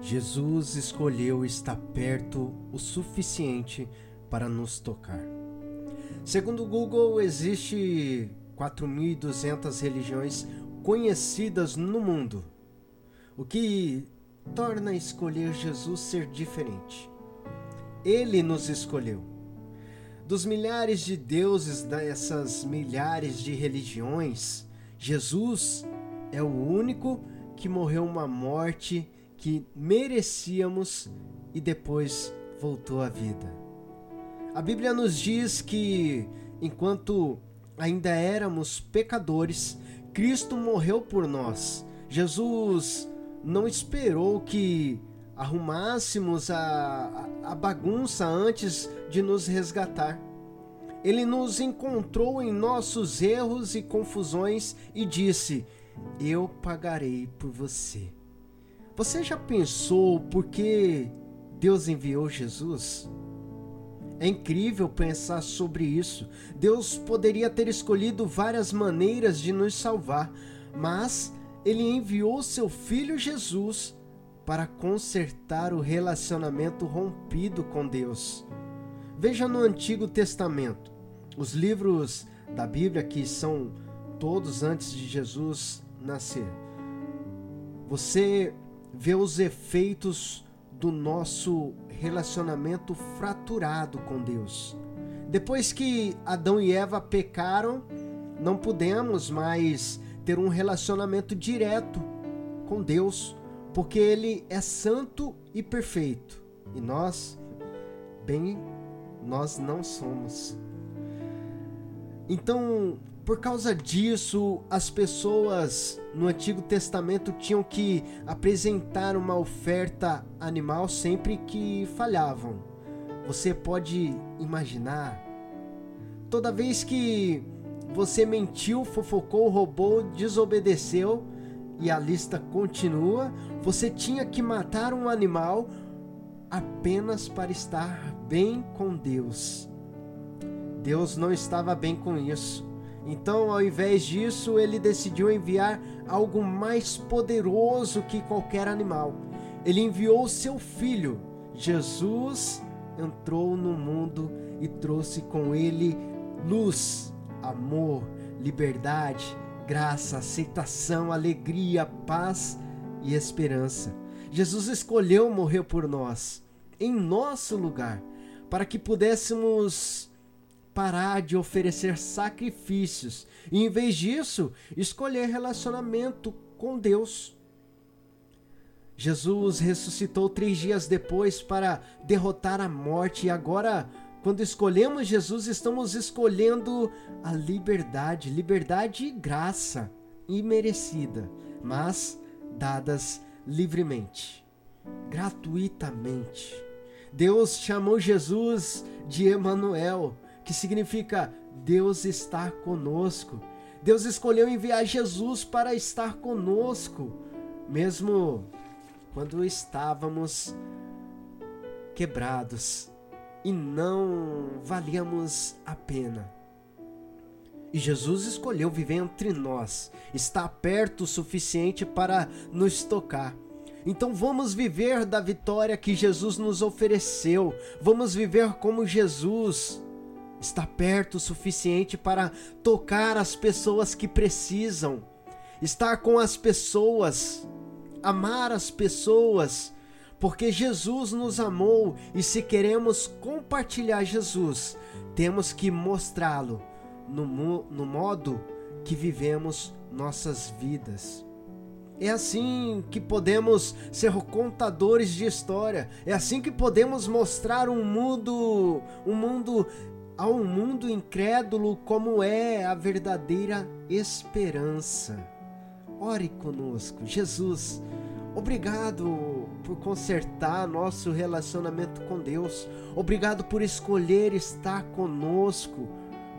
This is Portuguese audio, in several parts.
Jesus escolheu estar perto o suficiente para nos tocar. Segundo o Google, existe 4.200 religiões conhecidas no mundo, o que torna escolher Jesus ser diferente. Ele nos escolheu. Dos milhares de deuses dessas milhares de religiões, Jesus é o único que morreu uma morte que merecíamos e depois voltou à vida. A Bíblia nos diz que enquanto ainda éramos pecadores, Cristo morreu por nós. Jesus não esperou que arrumássemos a, a, bagunça antes de nos resgatar. Ele nos encontrou em nossos erros e confusões e disse: Eu pagarei por você. Você já pensou por que Deus enviou Jesus? É incrível pensar sobre isso. Deus poderia ter escolhido várias maneiras de nos salvar, mas ele enviou seu filho Jesus para consertar o relacionamento rompido com Deus. Veja no Antigo Testamento, os livros da Bíblia que são todos antes de Jesus nascer. Você vê os efeitos do nosso relacionamento fraturado com Deus. Depois que Adão e Eva pecaram, não pudemos mais ter um relacionamento direto com Deus, porque Ele é santo e perfeito. E nós, bem, nós não somos. Então, por causa disso, as pessoas no Antigo Testamento tinham que apresentar uma oferta animal sempre que falhavam. Você pode imaginar? Toda vez que você mentiu, fofocou, roubou, desobedeceu e a lista continua. Você tinha que matar um animal apenas para estar bem com Deus. Deus não estava bem com isso. Então, ao invés disso, ele decidiu enviar algo mais poderoso que qualquer animal. Ele enviou seu filho. Jesus entrou no mundo e trouxe com ele luz amor, liberdade, graça, aceitação, alegria, paz e esperança. Jesus escolheu morrer por nós, em nosso lugar, para que pudéssemos parar de oferecer sacrifícios e, em vez disso, escolher relacionamento com Deus. Jesus ressuscitou três dias depois para derrotar a morte e agora quando escolhemos Jesus, estamos escolhendo a liberdade, liberdade e graça imerecida, mas dadas livremente, gratuitamente. Deus chamou Jesus de Emanuel, que significa Deus está conosco. Deus escolheu enviar Jesus para estar conosco, mesmo quando estávamos quebrados, e não valíamos a pena. E Jesus escolheu viver entre nós, está perto o suficiente para nos tocar. Então vamos viver da vitória que Jesus nos ofereceu. Vamos viver como Jesus está perto o suficiente para tocar as pessoas que precisam, estar com as pessoas, amar as pessoas, porque Jesus nos amou e se queremos compartilhar Jesus, temos que mostrá-lo no, no modo que vivemos nossas vidas. É assim que podemos ser contadores de história. É assim que podemos mostrar um mundo, um mundo a um mundo incrédulo como é a verdadeira esperança. Ore conosco, Jesus. Obrigado por consertar nosso relacionamento com Deus. Obrigado por escolher estar conosco,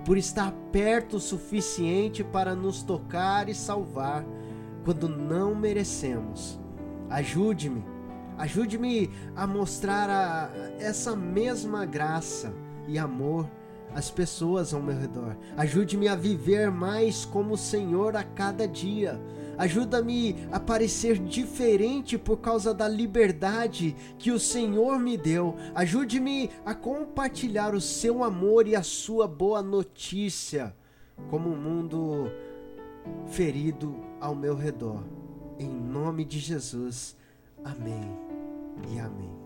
por estar perto o suficiente para nos tocar e salvar quando não merecemos. Ajude-me, ajude-me a mostrar a, essa mesma graça e amor às pessoas ao meu redor. Ajude-me a viver mais como o Senhor a cada dia Ajuda-me a parecer diferente por causa da liberdade que o Senhor me deu. Ajude-me a compartilhar o seu amor e a sua boa notícia, como um mundo ferido ao meu redor. Em nome de Jesus. Amém e amém.